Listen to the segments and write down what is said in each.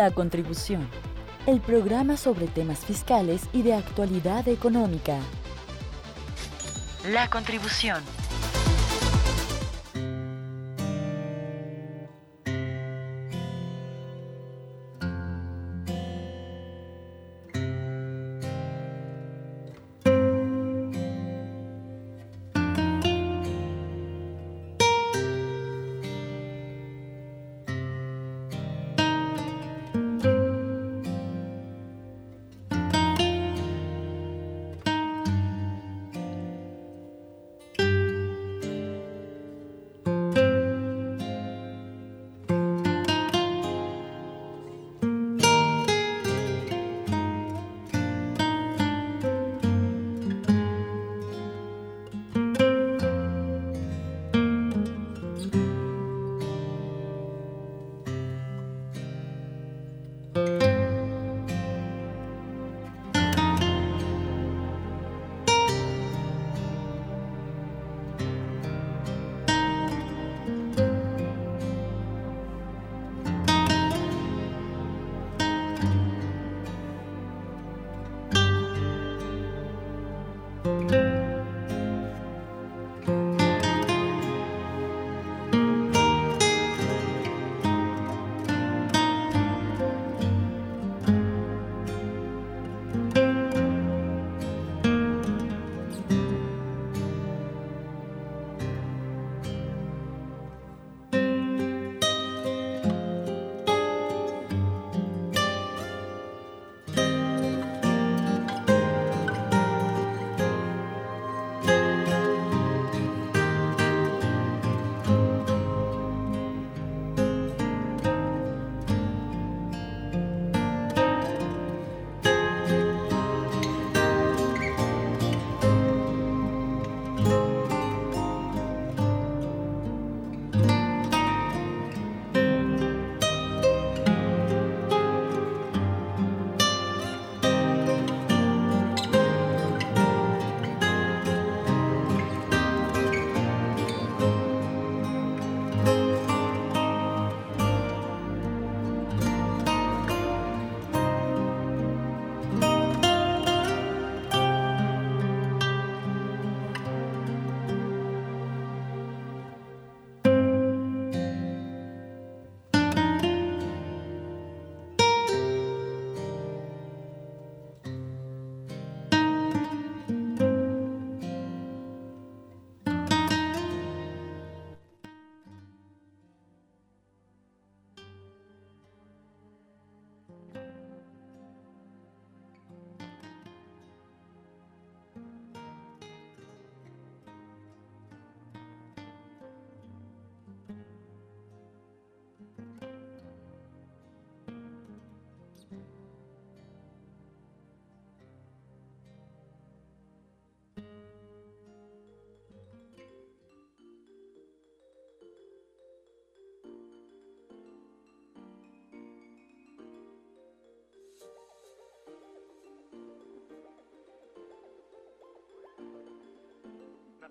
La Contribución, el programa sobre temas fiscales y de actualidad económica. La Contribución.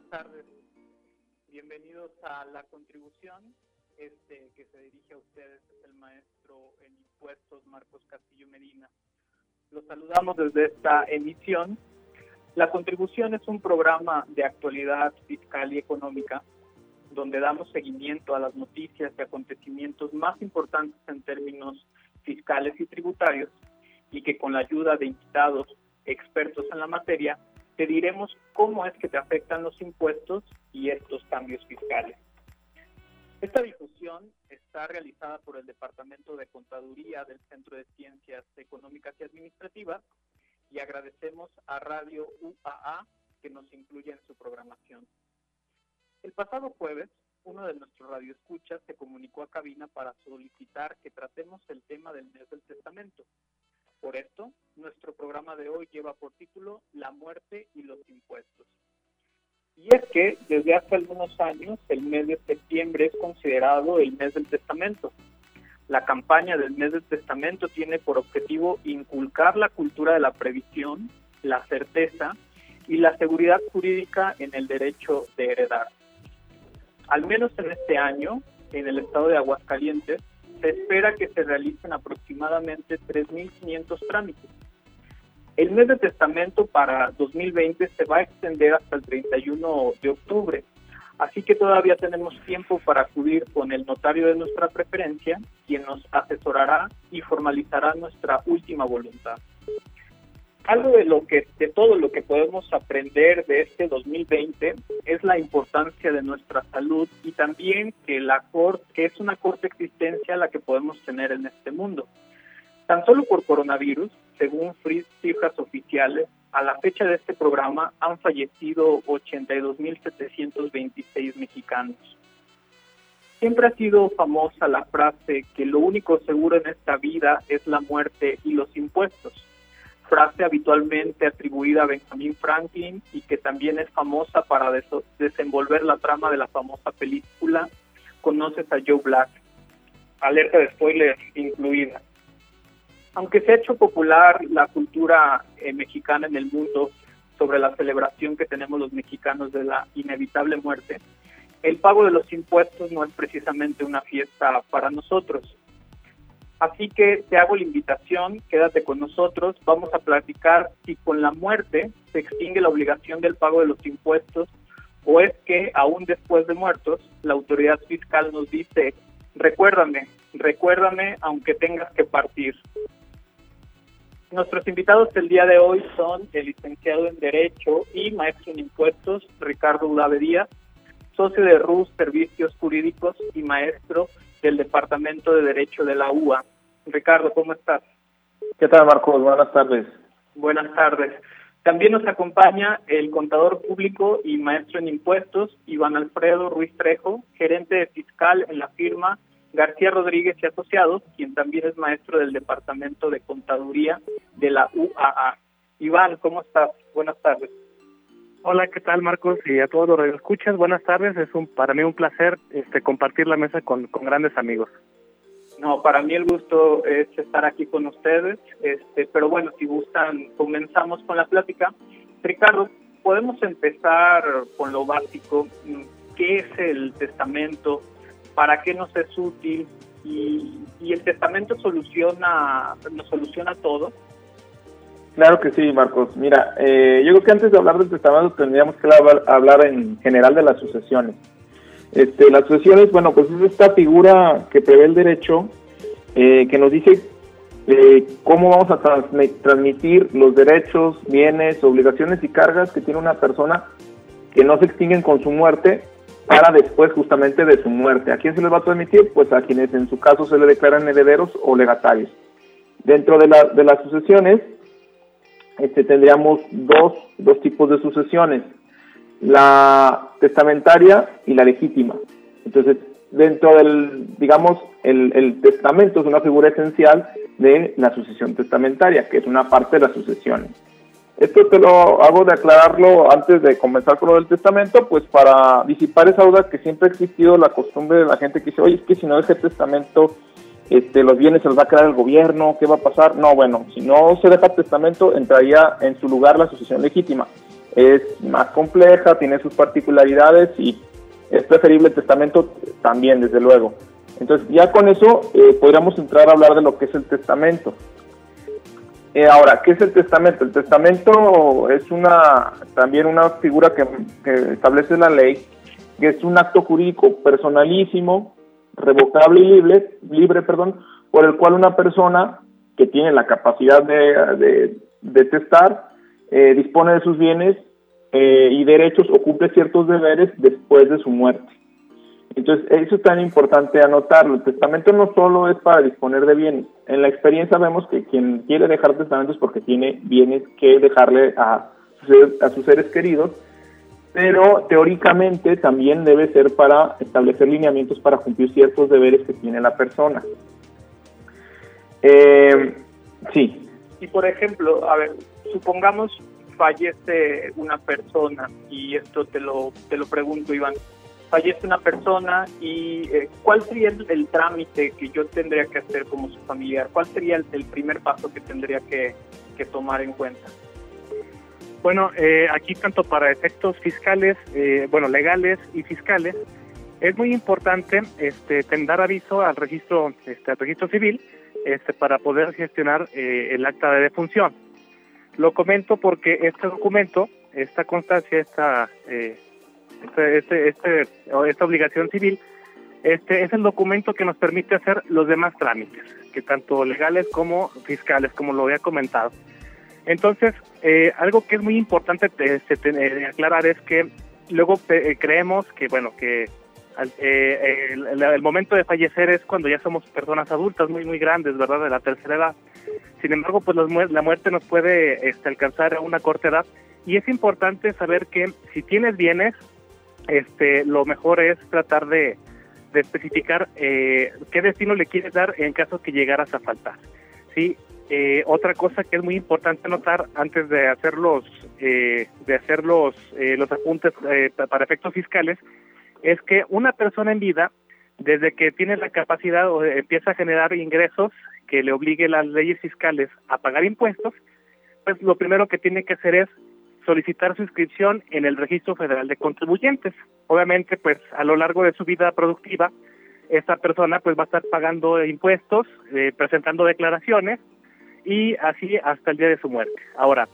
Tardes. Bienvenidos a la contribución este, que se dirige a ustedes, es el maestro en impuestos Marcos Castillo Medina. Los saludamos desde esta emisión. La contribución es un programa de actualidad fiscal y económica donde damos seguimiento a las noticias y acontecimientos más importantes en términos fiscales y tributarios y que con la ayuda de invitados expertos en la materia te diremos cómo es que te afectan los impuestos y estos cambios fiscales. Esta difusión está realizada por el Departamento de Contaduría del Centro de Ciencias Económicas y Administrativas y agradecemos a Radio UAA que nos incluye en su programación. El pasado jueves, uno de nuestros radioescuchas se comunicó a cabina para solicitar que tratemos el tema del mes del testamento, por esto, nuestro programa de hoy lleva por título La muerte y los impuestos. Y es que desde hace algunos años el mes de septiembre es considerado el mes del testamento. La campaña del mes del testamento tiene por objetivo inculcar la cultura de la previsión, la certeza y la seguridad jurídica en el derecho de heredar. Al menos en este año, en el estado de Aguascalientes, se espera que se realicen aproximadamente 3.500 trámites. El mes de testamento para 2020 se va a extender hasta el 31 de octubre, así que todavía tenemos tiempo para acudir con el notario de nuestra preferencia, quien nos asesorará y formalizará nuestra última voluntad algo de lo que de todo lo que podemos aprender de este 2020 es la importancia de nuestra salud y también que la corte que es una corta existencia la que podemos tener en este mundo. Tan solo por coronavirus, según cifras oficiales, a la fecha de este programa han fallecido 82.726 mexicanos. Siempre ha sido famosa la frase que lo único seguro en esta vida es la muerte y los impuestos frase habitualmente atribuida a Benjamin Franklin y que también es famosa para desenvolver la trama de la famosa película Conoces a Joe Black, alerta de spoiler incluida. Aunque se ha hecho popular la cultura eh, mexicana en el mundo sobre la celebración que tenemos los mexicanos de la inevitable muerte, el pago de los impuestos no es precisamente una fiesta para nosotros. Así que te hago la invitación, quédate con nosotros, vamos a platicar si con la muerte se extingue la obligación del pago de los impuestos o es que aún después de muertos la autoridad fiscal nos dice, recuérdame, recuérdame aunque tengas que partir. Nuestros invitados del día de hoy son el licenciado en Derecho y maestro en Impuestos, Ricardo Udave Díaz, socio de RUS Servicios Jurídicos y maestro del Departamento de Derecho de la UA. Ricardo, ¿cómo estás? ¿Qué tal, Marcos? Buenas tardes. Buenas tardes. También nos acompaña el contador público y maestro en impuestos, Iván Alfredo Ruiz Trejo, gerente de fiscal en la firma García Rodríguez y Asociados, quien también es maestro del Departamento de Contaduría de la UAA. Iván, ¿cómo estás? Buenas tardes. Hola, ¿qué tal Marcos? Y a todos los escuchas, buenas tardes. Es un para mí un placer este compartir la mesa con, grandes amigos. No, para mí el gusto es estar aquí con ustedes, este, pero bueno, si gustan, comenzamos con la plática. Ricardo, podemos empezar con lo básico. ¿Qué es el testamento? ¿Para qué nos es útil? ¿Y, y el testamento soluciona, nos soluciona todo? Claro que sí, Marcos. Mira, eh, yo creo que antes de hablar del testamento tendríamos que hablar, en general de las sucesiones. Este, las sucesiones, bueno, pues es esta figura que prevé el derecho eh, que nos dice eh, cómo vamos a transmitir los derechos, bienes, obligaciones y cargas que tiene una persona que no se extinguen con su muerte para después justamente de su muerte. ¿A quién se les va a transmitir? Pues a quienes en su caso se le declaran herederos o legatarios. Dentro de, la, de las sucesiones, este, tendríamos dos, dos tipos de sucesiones, la testamentaria y la legítima. Entonces, dentro del, digamos, el, el, testamento es una figura esencial de la sucesión testamentaria, que es una parte de las sucesiones. Esto te lo hago de aclararlo antes de comenzar con lo del testamento, pues para disipar esa duda que siempre ha existido la costumbre de la gente que dice, oye, es que si no deja testamento, este, los bienes se los va a quedar el gobierno, ¿qué va a pasar? No, bueno, si no se deja testamento, entraría en su lugar la sucesión legítima. Es más compleja, tiene sus particularidades y es preferible el testamento también, desde luego. Entonces, ya con eso eh, podríamos entrar a hablar de lo que es el testamento. Eh, ahora, ¿qué es el testamento? El testamento es una también una figura que, que establece la ley, que es un acto jurídico personalísimo revocable y libre, libre perdón, por el cual una persona que tiene la capacidad de, testar eh, dispone de sus bienes eh, y derechos o cumple ciertos deberes después de su muerte. Entonces, eso es tan importante anotarlo. El testamento no solo es para disponer de bienes. En la experiencia vemos que quien quiere dejar testamento es porque tiene bienes que dejarle a sus seres queridos pero teóricamente también debe ser para establecer lineamientos para cumplir ciertos deberes que tiene la persona. Eh, sí. Y por ejemplo, a ver, supongamos fallece una persona y esto te lo te lo pregunto Iván fallece una persona y eh, cuál sería el, trámite que yo tendría que hacer como su familiar cuál sería el, primer paso que tendría que tomar en cuenta bueno, eh, aquí tanto para efectos fiscales, eh, bueno, legales y fiscales, es muy importante este, dar aviso al registro, este, al registro civil este, para poder gestionar eh, el acta de defunción. Lo comento porque este documento, esta constancia, esta, eh, este, este, este, esta obligación civil, este es el documento que nos permite hacer los demás trámites, que tanto legales como fiscales, como lo había comentado. Entonces, eh, algo que es muy importante este, aclarar es que luego creemos que, bueno, que eh, el, momento de fallecer es cuando ya somos personas adultas muy, muy grandes, ¿verdad? De la tercera edad. Sin embargo, pues la muerte nos puede este, alcanzar a una corta edad y es importante saber que si tienes bienes, este, lo mejor es tratar de, especificar eh, qué destino le quieres dar en caso que llegaras a faltar. ¿sí? Eh, otra cosa que es muy importante notar antes de hacer los, de hacer los, los apuntes para efectos fiscales es que una persona en vida, desde que tiene la capacidad o empieza a generar ingresos que le obligue las leyes fiscales a pagar impuestos, pues lo primero que tiene que hacer es solicitar su inscripción en el Registro Federal de Contribuyentes. Obviamente, pues a lo largo de su vida productiva, esta persona pues va a estar pagando impuestos, eh, presentando declaraciones y así hasta el día de su muerte. Ahora,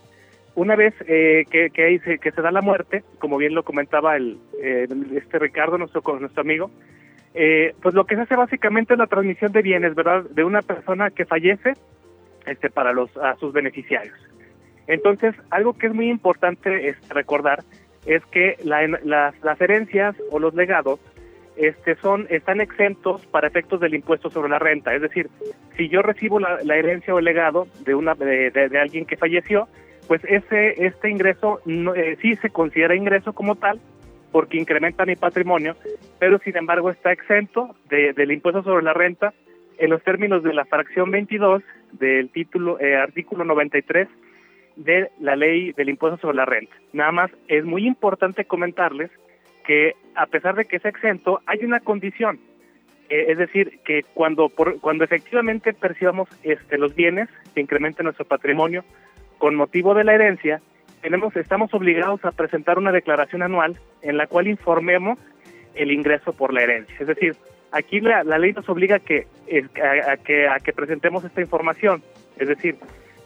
una vez eh, que, que, se, da la muerte, como bien lo comentaba el, eh, este Ricardo, nuestro, nuestro amigo, eh, pues lo que se hace básicamente es la transmisión de bienes, ¿verdad? De una persona que fallece este, para los, sus beneficiarios. Entonces, algo que es muy importante es recordar es que la, las, las herencias o los legados este, son, están exentos para efectos del impuesto sobre la renta. Es decir, si yo recibo la, herencia o el legado de, una, de, de alguien que falleció, pues ese este ingreso eh, sí se considera ingreso como tal porque incrementa mi patrimonio, pero sin embargo está exento del impuesto sobre la renta en los términos de la fracción 22 del título eh, artículo 93 de la ley del impuesto sobre la renta. Nada más es muy importante comentarles que a pesar de que es exento, hay una condición, eh, es decir, que cuando cuando efectivamente percibamos este los bienes que incrementen nuestro patrimonio, con motivo de la herencia, tenemos, estamos obligados a presentar una declaración anual en la cual informemos el ingreso por la herencia. Es decir, aquí la, ley nos obliga a que, que presentemos esta información. Es decir,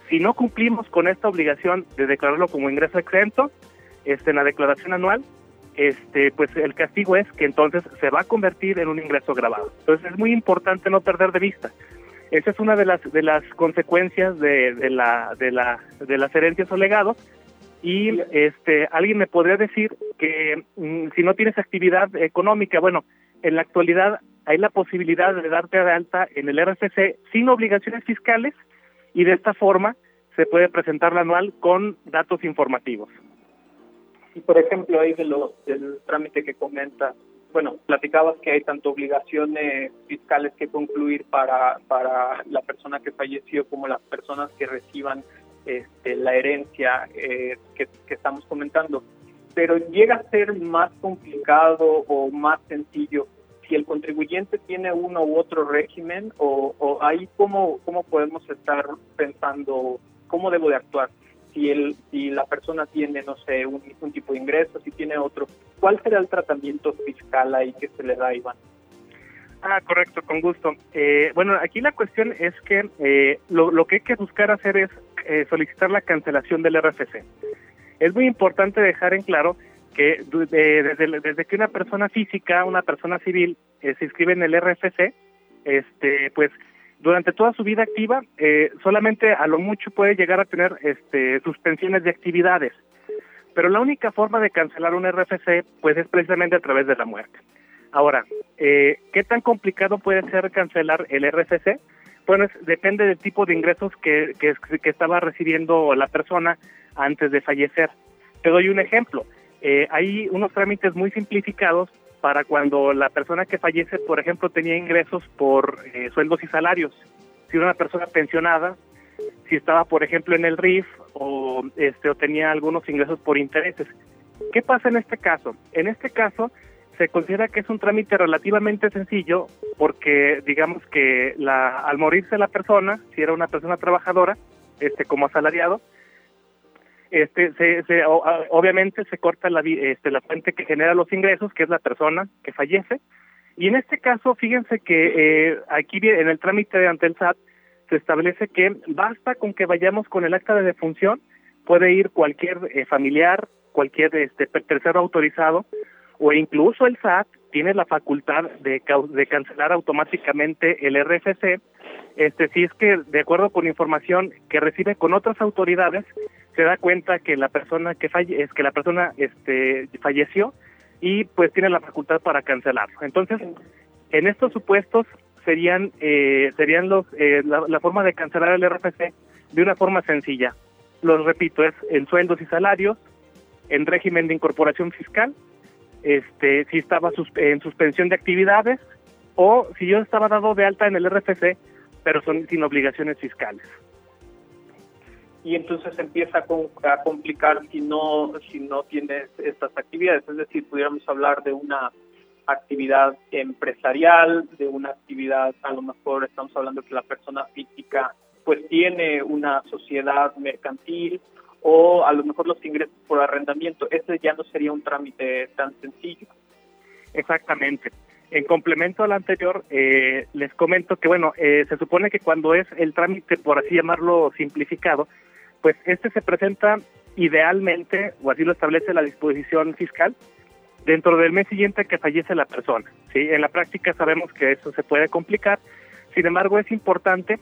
si no cumplimos con esta obligación de declararlo como ingreso exento, este, en la declaración anual, este, pues el castigo es que entonces se va a convertir en un ingreso grabado. Entonces es muy importante no perder de vista. Esa es una de las de las consecuencias de, la de la de las herencias o legados y este alguien me podría decir que mm, si no tienes actividad económica, bueno, en la actualidad hay la posibilidad de darte de alta en el RFC sin obligaciones fiscales y de esta forma se puede presentar la anual con datos informativos. Y por ejemplo, ahí de los del trámite que comenta bueno, platicabas que hay tanto obligaciones fiscales que concluir para, para la persona que falleció como las personas que reciban este, la herencia eh, que, estamos comentando. Pero llega a ser más complicado o más sencillo si el contribuyente tiene uno u otro régimen o, o ahí cómo, cómo podemos estar pensando cómo debo de actuar si, el, si la persona tiene, no sé, un, tipo de ingreso, si tiene otro, ¿cuál será el tratamiento fiscal ahí que se le da, Iván? Ah, correcto, con gusto. Eh, bueno, aquí la cuestión es que eh, lo, lo, que hay que buscar hacer es eh, solicitar la cancelación del RFC. Es muy importante dejar en claro que desde, desde que una persona física, una persona civil, se inscribe en el RFC, este, pues durante toda su vida activa eh, solamente a lo mucho puede llegar a tener este, suspensiones de actividades. Pero la única forma de cancelar un RFC pues es precisamente a través de la muerte. Ahora, eh, ¿qué tan complicado puede ser cancelar el RFC? Bueno, depende del tipo de ingresos que, que, que, estaba recibiendo la persona antes de fallecer. Te doy un ejemplo. Eh, hay unos trámites muy simplificados para cuando la persona que fallece, por ejemplo, tenía ingresos por eh, sueldos y salarios. Si era una persona pensionada, si estaba, por ejemplo, en el RIF o, este, o tenía algunos ingresos por intereses. ¿Qué pasa en este caso? En este caso se considera que es un trámite relativamente sencillo porque digamos que la, al morirse la persona, si era una persona trabajadora, este como asalariado, este, se, obviamente se corta la, este, la fuente que genera los ingresos, que es la persona que fallece. Y en este caso, fíjense que eh, aquí en el trámite ante el SAT se establece que basta con que vayamos con el acta de defunción, puede ir cualquier eh, familiar, cualquier este, tercero autorizado, o incluso el SAT tiene la facultad de, de cancelar automáticamente el RFC, este, si es que de acuerdo con información que recibe con otras autoridades, se da cuenta que la persona que falle, es que la persona este falleció y pues tiene la facultad para cancelarlo. Entonces, en estos supuestos serían eh, serían los eh, la, forma de cancelar el RFC de una forma sencilla. Los repito, es en sueldos y salarios, en régimen de incorporación fiscal, este si estaba en suspensión de actividades o si yo estaba dado de alta en el RFC, pero son sin obligaciones fiscales y entonces empieza a, complicar si no si no tienes estas actividades. Es decir pudiéramos hablar de una actividad empresarial de una actividad a lo mejor estamos hablando que la persona física pues tiene una sociedad mercantil o a lo mejor los ingresos por arrendamiento. Ese ya no sería un trámite tan sencillo. Exactamente. En complemento al anterior, eh, les comento que, bueno, eh, se supone que cuando es el trámite, por así llamarlo, simplificado, pues este se presenta idealmente, o así lo establece la disposición fiscal, dentro del mes siguiente que fallece la persona. ¿sí? En la práctica sabemos que eso se puede complicar, sin embargo es importante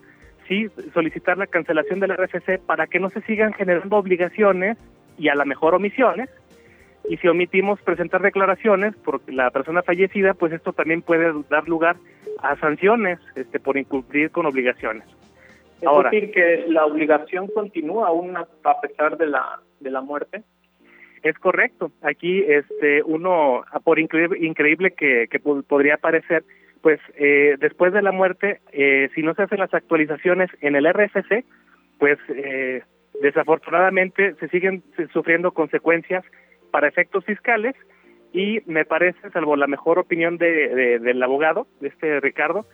sí solicitar la cancelación del RFC para que no se sigan generando obligaciones y a la mejor omisiones. Y si omitimos presentar declaraciones por la persona fallecida, pues esto también puede dar lugar a sanciones este, por incumplir con obligaciones. Es Ahora, decir, que la obligación continúa aún a pesar de la, de la muerte. Es correcto. Aquí, este, uno, por increíble, increíble que, que podría parecer, pues eh, después de la muerte, eh, si no se hacen las actualizaciones en el RFC, pues eh, desafortunadamente se siguen sufriendo consecuencias para efectos fiscales y me parece, salvo la mejor opinión de, del abogado, de este Ricardo,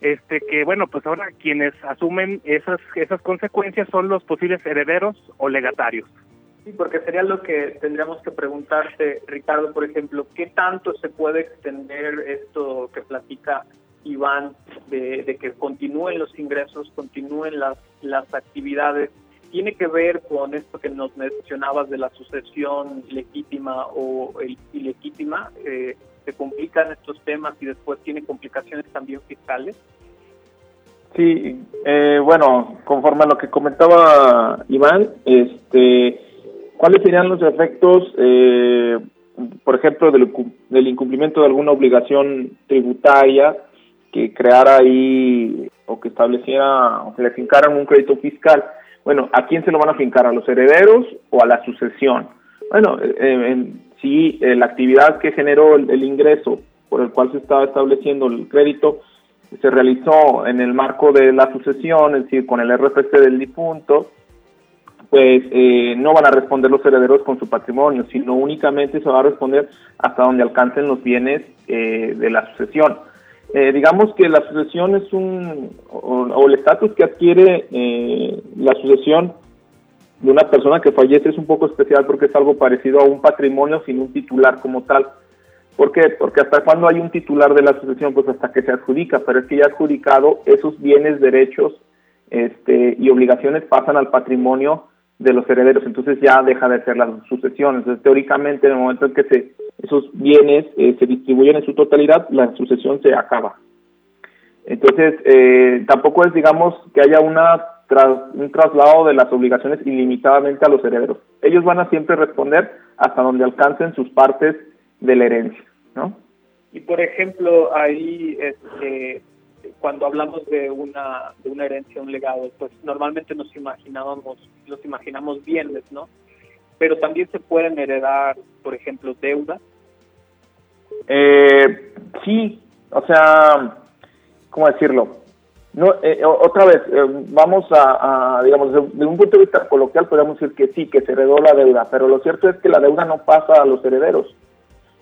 este que bueno pues ahora quienes asumen esas esas consecuencias son los posibles herederos o legatarios. Sí porque sería lo que tendríamos que preguntarse Ricardo por ejemplo qué tanto se puede extender esto que platica Iván de, de que continúen los ingresos continúen las las actividades tiene que ver con esto que nos mencionabas de la sucesión legítima o ilegítima eh, se complican estos temas y después tiene complicaciones también fiscales? Sí, eh, bueno, conforme a lo que comentaba Iván, este, ¿cuáles serían los efectos, eh, por ejemplo, del, incumplimiento de alguna obligación tributaria que creara ahí o que estableciera o que le fincaran un crédito fiscal? Bueno, ¿a quién se lo van a fincar? ¿A los herederos o a la sucesión? Bueno, eh, en, si eh, la actividad que generó el, ingreso por el cual se estaba estableciendo el crédito se realizó en el marco de la sucesión, es decir, con el RFC del difunto, pues eh, no van a responder los herederos con su patrimonio, sino únicamente se va a responder hasta donde alcancen los bienes eh, de la sucesión. digamos que la sucesión es un, o el estatus que adquiere la sucesión de una persona que fallece es un poco especial porque es algo parecido a un patrimonio sin un titular como tal. ¿Por qué? Porque hasta cuando hay un titular de la asociación, pues hasta que se adjudica, pero es que ya adjudicado esos bienes, derechos este, y obligaciones pasan al patrimonio de los herederos, entonces ya deja de ser la sucesión. Entonces, teóricamente, en el momento en que se, esos bienes eh, se distribuyen en su totalidad, la sucesión se acaba. Entonces, eh, tampoco es, digamos, que haya una tras un traslado de las obligaciones ilimitadamente a los herederos. Ellos van a siempre responder hasta donde alcancen sus partes de la herencia, ¿no? Y por ejemplo, ahí este, cuando hablamos de una de una herencia, un legado, pues normalmente nos imaginábamos, nos imaginamos bienes, ¿no? Pero también se pueden heredar, por ejemplo, deudas. Eh, sí, o sea, ¿cómo decirlo? No, eh, otra vez, eh, vamos a, digamos, de, un punto de vista coloquial podemos decir que sí, que se heredó la deuda, pero lo cierto es que la deuda no pasa a los herederos,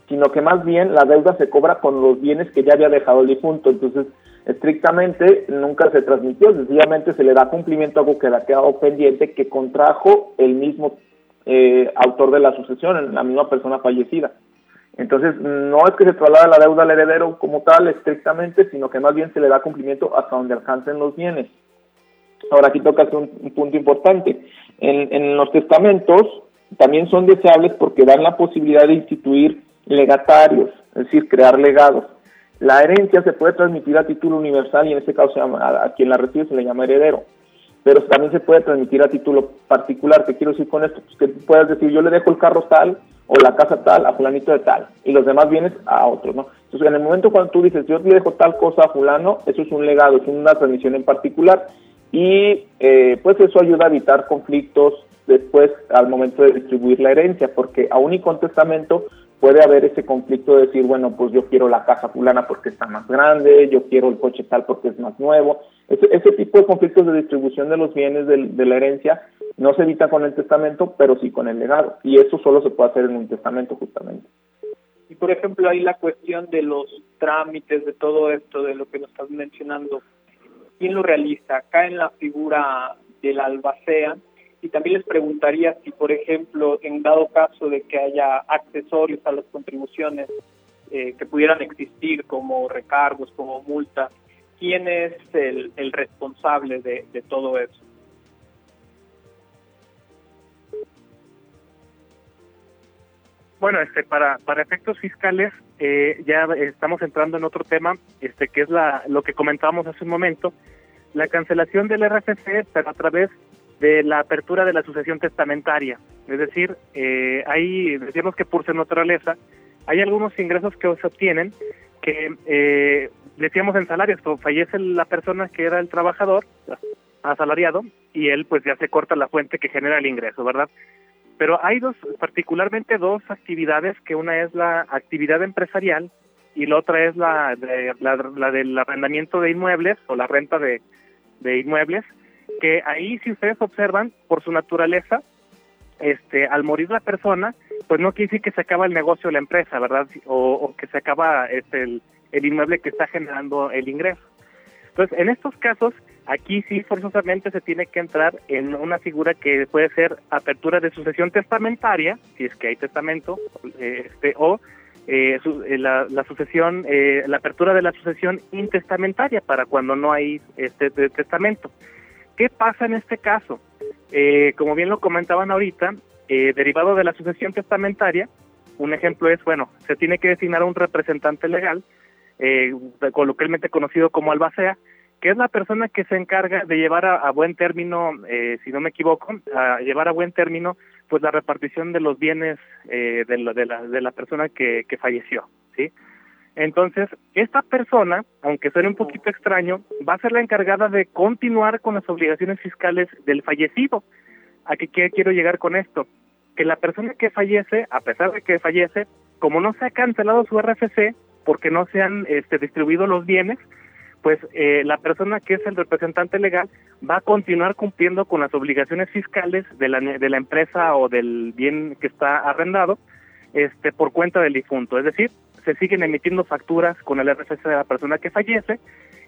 sino que más bien la deuda se cobra con los bienes que ya había dejado el difunto, entonces estrictamente nunca se transmitió, sencillamente se le da cumplimiento a algo que ha quedado pendiente, que contrajo el mismo eh, autor de la sucesión, la misma persona fallecida. Entonces, no es que se traslade la deuda al heredero como tal estrictamente, sino que más bien se le da cumplimiento hasta donde alcancen los bienes. Ahora aquí toca hacer un, punto importante. En, los testamentos también son deseables porque dan la posibilidad de instituir legatarios, es decir, crear legados. La herencia se puede transmitir a título universal y en este caso a, quien la recibe se le llama heredero, pero también se puede transmitir a título particular. ¿Qué quiero decir con esto? Pues que puedes decir, yo le dejo el carro tal o la casa tal a fulanito de tal y los demás bienes a otros, ¿no? Entonces, en el momento cuando tú dices, yo le dejo tal cosa a fulano, eso es un legado, es una transmisión en particular y eh, pues eso ayuda a evitar conflictos después al momento de distribuir la herencia, porque aún y con testamento puede haber ese conflicto de decir, bueno, pues yo quiero la casa fulana porque está más grande, yo quiero el coche tal porque es más nuevo. Ese, tipo de conflictos de distribución de los bienes de, la herencia no se evita con el testamento, pero sí con el legado. Y eso solo se puede hacer en un testamento justamente. Y por ejemplo, ahí la cuestión de los trámites, de todo esto, de lo que nos estás mencionando, ¿quién lo realiza? Acá en la figura del albacea, y también les preguntaría si, por ejemplo, en dado caso de que haya accesorios a las contribuciones eh, que pudieran existir como recargos, como multas, ¿quién es el, responsable de, de todo eso? Bueno, este, para, para efectos fiscales, eh, ya estamos entrando en otro tema, este, que es la, lo que comentábamos hace un momento, la cancelación del RFC, pero a través de la apertura de la sucesión testamentaria. Es decir, eh, hay, que por su naturaleza, hay algunos ingresos que se obtienen que, eh, decíamos en salarios, fallece la persona que era el trabajador, asalariado, y él pues ya se corta la fuente que genera el ingreso, ¿verdad? Pero hay dos, particularmente dos actividades, que una es la actividad empresarial y la otra es la, de, la, del arrendamiento de inmuebles o la renta de inmuebles, que ahí si ustedes observan, por su naturaleza, este, al morir la persona, pues no quiere decir que se acaba el negocio de la empresa, ¿verdad? O, que se acaba este, el, inmueble que está generando el ingreso. Entonces, en estos casos, aquí sí forzosamente se tiene que entrar en una figura que puede ser apertura de sucesión testamentaria, si es que hay testamento, este, o eh, eh, la, la, sucesión, eh, la apertura de la sucesión intestamentaria para cuando no hay este testamento. ¿Qué pasa en este caso? Eh, como bien lo comentaban ahorita, eh, derivado de la sucesión testamentaria, un ejemplo es, bueno, se tiene que designar un representante legal, eh, coloquialmente conocido como albacea, que es la persona que se encarga de llevar a, buen término, eh, si no me equivoco, a llevar a buen término pues la repartición de los bienes de, la, de, la, de la persona que falleció, ¿sí? Entonces, esta persona, aunque suene un poquito extraño, va a ser la encargada de continuar con las obligaciones fiscales del fallecido. ¿A qué quiero llegar con esto? Que la persona que fallece, a pesar de que fallece, como no se ha cancelado su RFC, porque no se han este, distribuido los bienes, pues eh, la persona que es el representante legal va a continuar cumpliendo con las obligaciones fiscales de la, de la empresa o del bien que está arrendado este, por cuenta del difunto. Es decir, se siguen emitiendo facturas con el RFC de la persona que fallece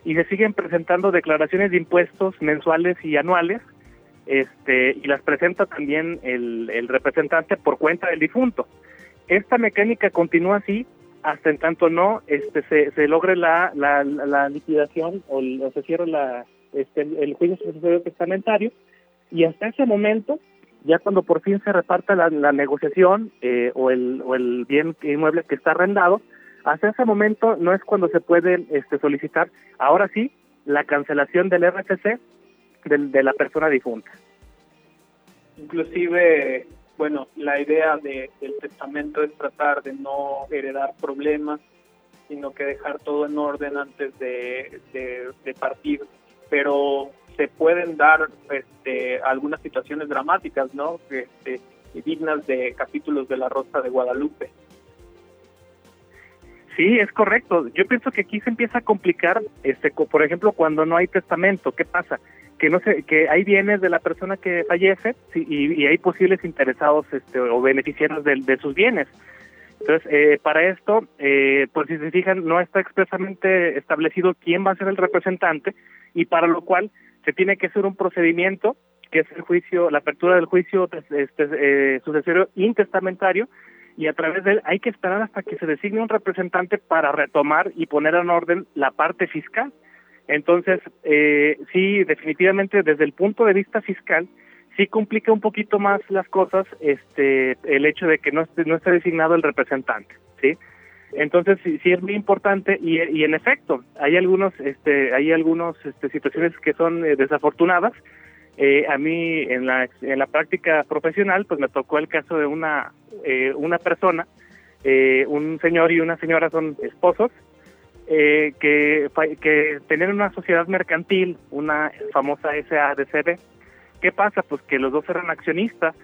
y se siguen presentando declaraciones de impuestos mensuales y anuales este y las presenta también el, el representante por cuenta del difunto. Esta mecánica continúa así hasta en tanto no este se, se logre la, la, la liquidación o, se cierre la, este, el juicio sucesorio testamentario y hasta ese momento ya cuando por fin se reparta la, negociación eh, o, el, o el bien inmueble que está arrendado, hasta ese momento no es cuando se puede este, solicitar, ahora sí, la cancelación del RFC de, la persona difunta. Inclusive, bueno, la idea de, del testamento es tratar de no heredar problemas, sino que dejar todo en orden antes de, de partir. Pero se pueden dar este, algunas situaciones dramáticas, ¿no? Este, dignas de capítulos de La Rosa de Guadalupe. Sí, es correcto. Yo pienso que aquí se empieza a complicar, este, por ejemplo, cuando no hay testamento. ¿Qué pasa? Que no sé, que hay bienes de la persona que fallece y, hay posibles interesados este, o beneficiarios de, sus bienes. Entonces, eh, para esto, eh, pues si se fijan, no está expresamente establecido quién va a ser el representante y para lo cual se tiene que hacer un procedimiento que es el juicio, la apertura del juicio este, eh, sucesorio intestamentario, y a través de él hay que esperar hasta que se designe un representante para retomar y poner en orden la parte fiscal. Entonces, eh, sí, definitivamente desde el punto de vista fiscal, sí complica un poquito más las cosas este el hecho de que no esté, no esté designado el representante, ¿sí? Entonces sí, sí es muy importante y, en efecto hay algunos este hay algunos este, situaciones que son eh, desafortunadas. Eh, a mí en la en práctica profesional pues me tocó el caso de una eh, una persona eh, un señor y una señora son esposos eh, que que tenían una sociedad mercantil una famosa SADCB ¿Qué pasa? Pues que los dos eran accionistas.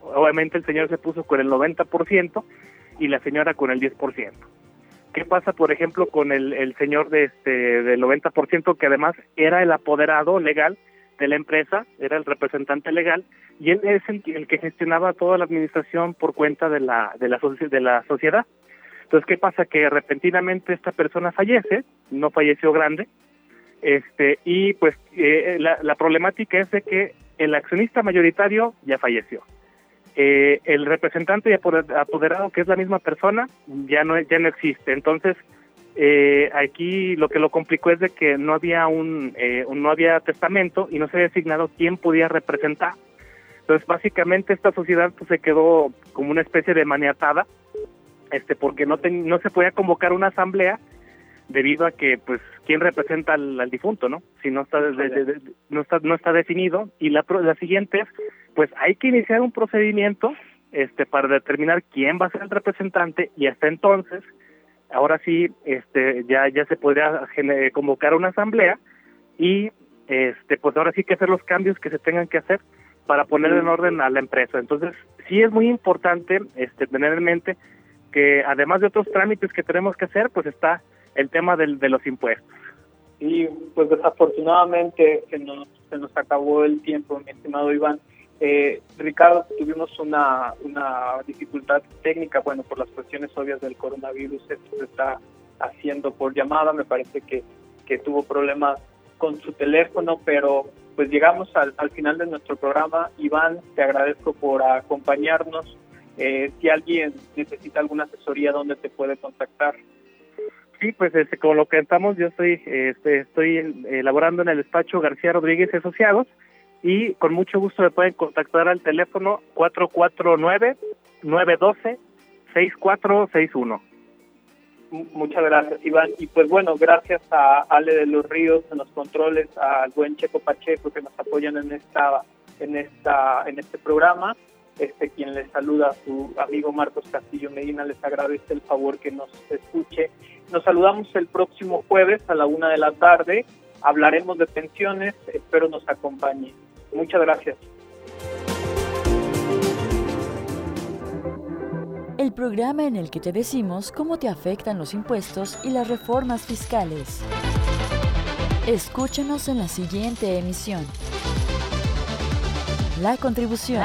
Obviamente el señor se puso con el 90% y la señora con el 10%. ¿Qué pasa, por ejemplo, con el, el señor de este del 90% que además era el apoderado legal de la empresa, era el representante legal y él es el, que gestionaba toda la administración por cuenta de la de la de la sociedad. Entonces, ¿qué pasa? Que repentinamente esta persona fallece, no falleció grande, este y pues eh, la, la problemática es de que el accionista mayoritario ya falleció. Eh, el representante y apoderado, que es la misma persona, ya no ya no existe. Entonces, eh, aquí lo que lo complicó es de que no había un, eh, no había testamento y no se había designado quién podía representar. Entonces, básicamente esta sociedad pues, se quedó como una especie de maniatada, este, porque no no se podía convocar una asamblea debido a que pues quién representa al, difunto, ¿no? Si no está, no está no está definido y la la siguiente es pues hay que iniciar un procedimiento este para determinar quién va a ser el representante y hasta entonces ahora sí este ya ya se podría convocar una asamblea y este pues ahora sí que hacer los cambios que se tengan que hacer para poner en orden a la empresa. Entonces, sí es muy importante este tener en mente que además de otros trámites que tenemos que hacer, pues está el tema del, de los impuestos. Y pues desafortunadamente se nos, acabó el tiempo, mi estimado Iván. Eh, Ricardo, tuvimos una, una dificultad técnica, bueno, por las cuestiones obvias del coronavirus, esto se está haciendo por llamada, me parece que, que tuvo problemas con su teléfono, pero pues llegamos al, al final de nuestro programa. Iván, te agradezco por acompañarnos. Eh, si alguien necesita alguna asesoría, ¿dónde te puede contactar? Sí, pues este, como lo cantamos, yo estoy, este, estoy elaborando en el despacho García Rodríguez y Asociados y con mucho gusto me pueden contactar al teléfono 449-912-6461. Muchas gracias, Iván. Y pues bueno, gracias a Ale de los Ríos en los controles, al buen Checo Pacheco que nos apoyan en esta, en esta, en este programa este quien les saluda su amigo Marcos Castillo Medina les agradece el favor que nos escuche. Nos saludamos el próximo jueves a la una de la tarde. Hablaremos de pensiones. Espero nos acompañe. Muchas gracias. El programa en el que te decimos cómo te afectan los impuestos y las reformas fiscales. Escúchanos en la siguiente emisión. La contribución.